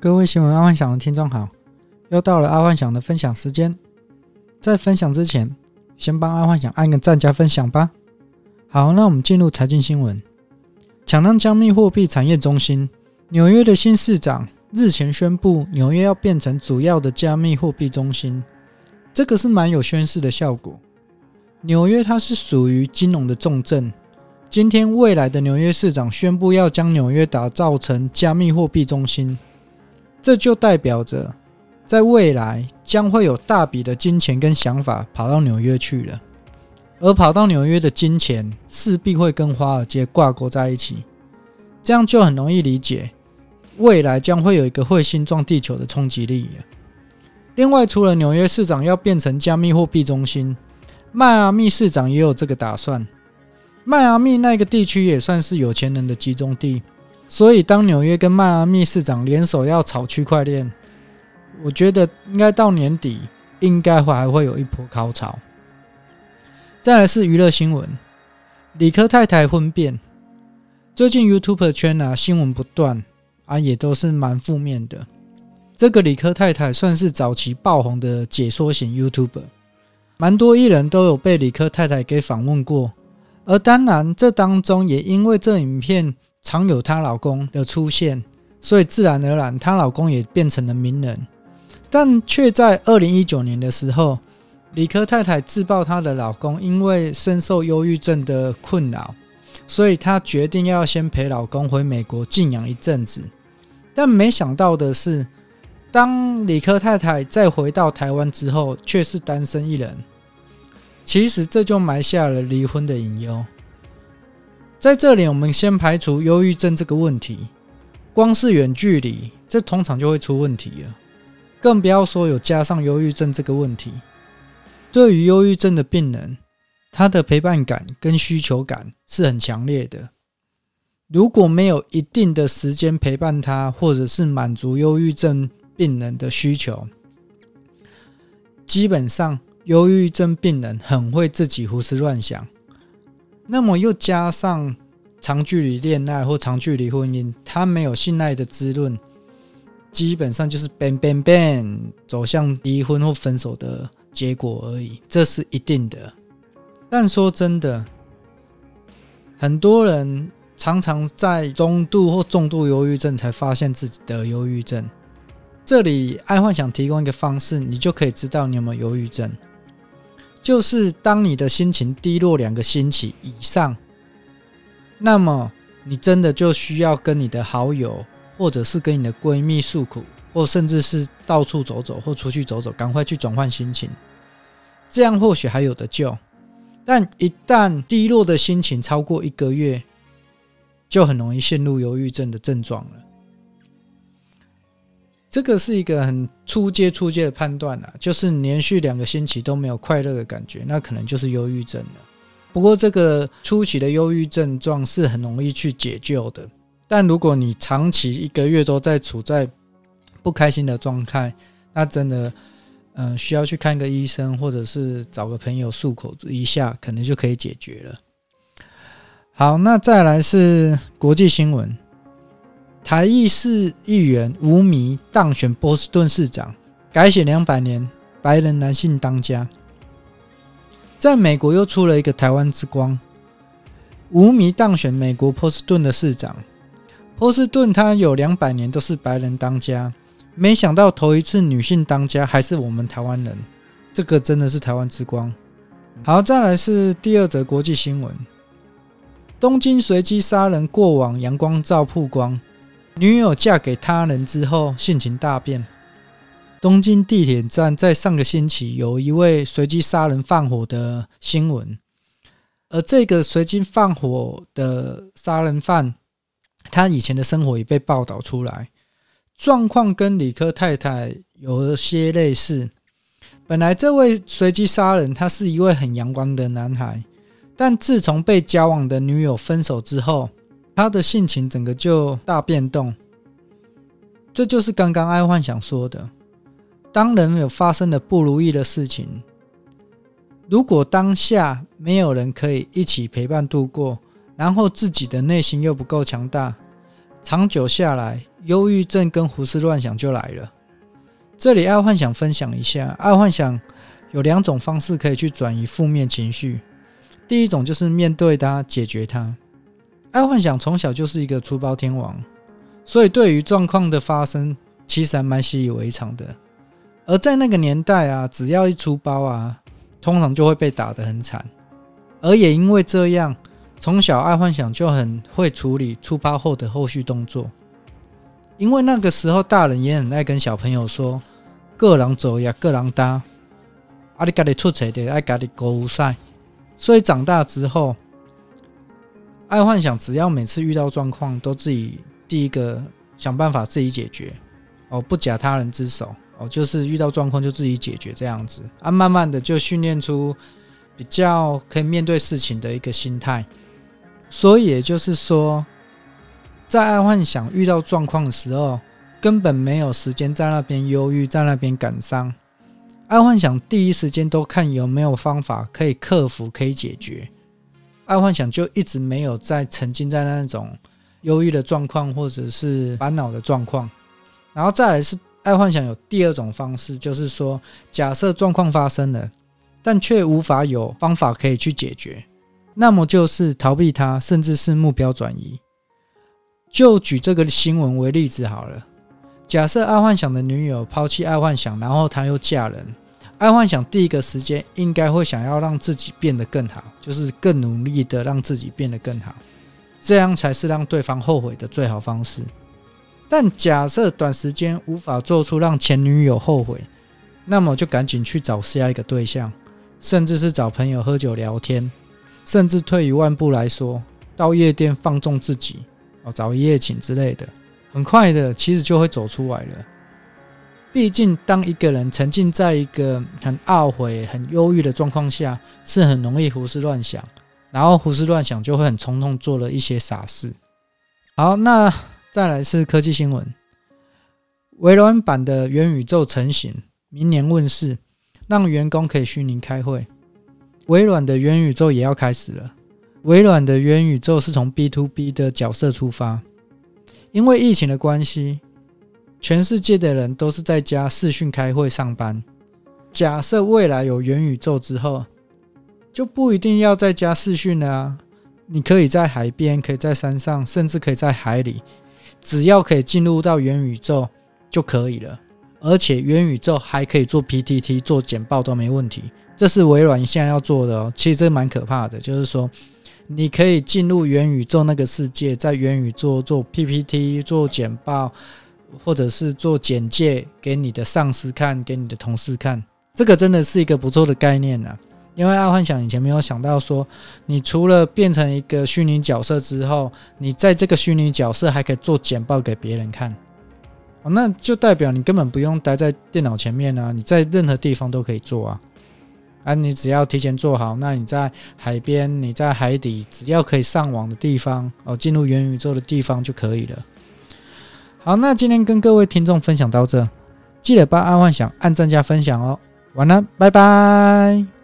各位新闻阿幻想的听众好，又到了阿幻想的分享时间。在分享之前，先帮阿幻想按个赞加分享吧。好，那我们进入财经新闻。抢当加密货币产业中心，纽约的新市长日前宣布，纽约要变成主要的加密货币中心，这个是蛮有宣示的效果。纽约它是属于金融的重镇，今天未来的纽约市长宣布要将纽约打造成加密货币中心。这就代表着，在未来将会有大笔的金钱跟想法跑到纽约去了，而跑到纽约的金钱势必会跟华尔街挂钩在一起，这样就很容易理解，未来将会有一个彗星撞地球的冲击力。另外，除了纽约市长要变成加密货币中心，迈阿密市长也有这个打算。迈阿密那个地区也算是有钱人的集中地。所以，当纽约跟迈阿密市长联手要炒区块链，我觉得应该到年底应该会还会有一波高潮。再来是娱乐新闻，理科太太婚变，最近 YouTube 圈啊新闻不断啊，也都是蛮负面的。这个理科太太算是早期爆红的解说型 YouTuber，蛮多艺人都有被理科太太给访问过，而当然这当中也因为这影片。常有她老公的出现，所以自然而然，她老公也变成了名人。但却在二零一九年的时候，理科太太自曝她的老公因为深受忧郁症的困扰，所以她决定要先陪老公回美国静养一阵子。但没想到的是，当理科太太再回到台湾之后，却是单身一人。其实这就埋下了离婚的隐忧。在这里，我们先排除忧郁症这个问题，光是远距离，这通常就会出问题了，更不要说有加上忧郁症这个问题。对于忧郁症的病人，他的陪伴感跟需求感是很强烈的。如果没有一定的时间陪伴他，或者是满足忧郁症病人的需求，基本上忧郁症病人很会自己胡思乱想。那么又加上长距离恋爱或长距离婚姻，他没有性爱的滋润，基本上就是 bang bang bang 走向离婚或分手的结果而已，这是一定的。但说真的，很多人常常在中度或重度忧郁症才发现自己得忧郁症。这里爱幻想提供一个方式，你就可以知道你有没有忧郁症。就是当你的心情低落两个星期以上，那么你真的就需要跟你的好友，或者是跟你的闺蜜诉苦，或甚至是到处走走或出去走走，赶快去转换心情，这样或许还有得救。但一旦低落的心情超过一个月，就很容易陷入忧郁症的症状了。这个是一个很初阶、初阶的判断啊，就是连续两个星期都没有快乐的感觉，那可能就是忧郁症了。不过，这个初期的忧郁症状是很容易去解救的。但如果你长期一个月都在处在不开心的状态，那真的，嗯，需要去看个医生，或者是找个朋友诉口一下，可能就可以解决了。好，那再来是国际新闻。台裔市议员吴宓当选波士顿市长，改写两百年，白人男性当家。在美国又出了一个台湾之光，吴宓当选美国波士顿的市长。波士顿它有两百年都是白人当家，没想到头一次女性当家还是我们台湾人，这个真的是台湾之光。好，再来是第二则国际新闻：东京随机杀人过往阳光照曝光。女友嫁给他人之后，性情大变。东京地铁站在上个星期有一位随机杀人放火的新闻，而这个随机放火的杀人犯，他以前的生活也被报道出来，状况跟理科太太有些类似。本来这位随机杀人，他是一位很阳光的男孩，但自从被交往的女友分手之后，他的性情整个就大变动，这就是刚刚爱幻想说的。当人有发生了不如意的事情，如果当下没有人可以一起陪伴度过，然后自己的内心又不够强大，长久下来忧郁症跟胡思乱想就来了。这里爱幻想分享一下，爱幻想有两种方式可以去转移负面情绪。第一种就是面对它，解决它。爱幻想从小就是一个出包天王，所以对于状况的发生，其实还蛮习以为常的。而在那个年代啊，只要一出包啊，通常就会被打得很惨。而也因为这样，从小爱幻想就很会处理出包后的后续动作。因为那个时候大人也很爱跟小朋友说：“各人走呀，各人搭，阿里嘎里出彩的，爱嘎里狗赛。”所以长大之后，爱幻想只要每次遇到状况，都自己第一个想办法自己解决，哦，不假他人之手，哦，就是遇到状况就自己解决这样子啊，慢慢的就训练出比较可以面对事情的一个心态。所以也就是说，在爱幻想遇到状况的时候，根本没有时间在那边忧郁，在那边感伤。爱幻想第一时间都看有没有方法可以克服、可以解决。爱幻想就一直没有在沉浸在那种忧郁的状况或者是烦恼的状况。然后再来是爱幻想有第二种方式，就是说，假设状况发生了，但却无法有方法可以去解决，那么就是逃避它，甚至是目标转移。就举这个新闻为例子好了。假设爱幻想的女友抛弃爱幻想，然后她又嫁人，爱幻想第一个时间应该会想要让自己变得更好，就是更努力的让自己变得更好，这样才是让对方后悔的最好方式。但假设短时间无法做出让前女友后悔，那么就赶紧去找下一个对象，甚至是找朋友喝酒聊天，甚至退一万步来说，到夜店放纵自己。哦找一夜情之类的，很快的，其实就会走出来了。毕竟，当一个人沉浸在一个很懊悔、很忧郁的状况下，是很容易胡思乱想，然后胡思乱想就会很冲动，做了一些傻事。好，那再来是科技新闻：微软版的元宇宙成型，明年问世，让员工可以虚拟开会。微软的元宇宙也要开始了。微软的元宇宙是从 B to B 的角色出发，因为疫情的关系，全世界的人都是在家视讯开会上班。假设未来有元宇宙之后，就不一定要在家视讯了啊！你可以在海边，可以在山上，甚至可以在海里，只要可以进入到元宇宙就可以了。而且元宇宙还可以做 PPT、做简报都没问题。这是微软现在要做的哦。其实这蛮可怕的，就是说。你可以进入元宇宙那个世界，在元宇宙做 PPT、做简报，或者是做简介给你的上司看，给你的同事看。这个真的是一个不错的概念呐。因为阿幻想以前没有想到说，你除了变成一个虚拟角色之后，你在这个虚拟角色还可以做简报给别人看。哦，那就代表你根本不用待在电脑前面啊，你在任何地方都可以做啊。啊，你只要提前做好，那你在海边，你在海底，只要可以上网的地方哦，进入元宇宙的地方就可以了。好，那今天跟各位听众分享到这，记得帮阿幻想按赞加分享哦。晚安，拜拜。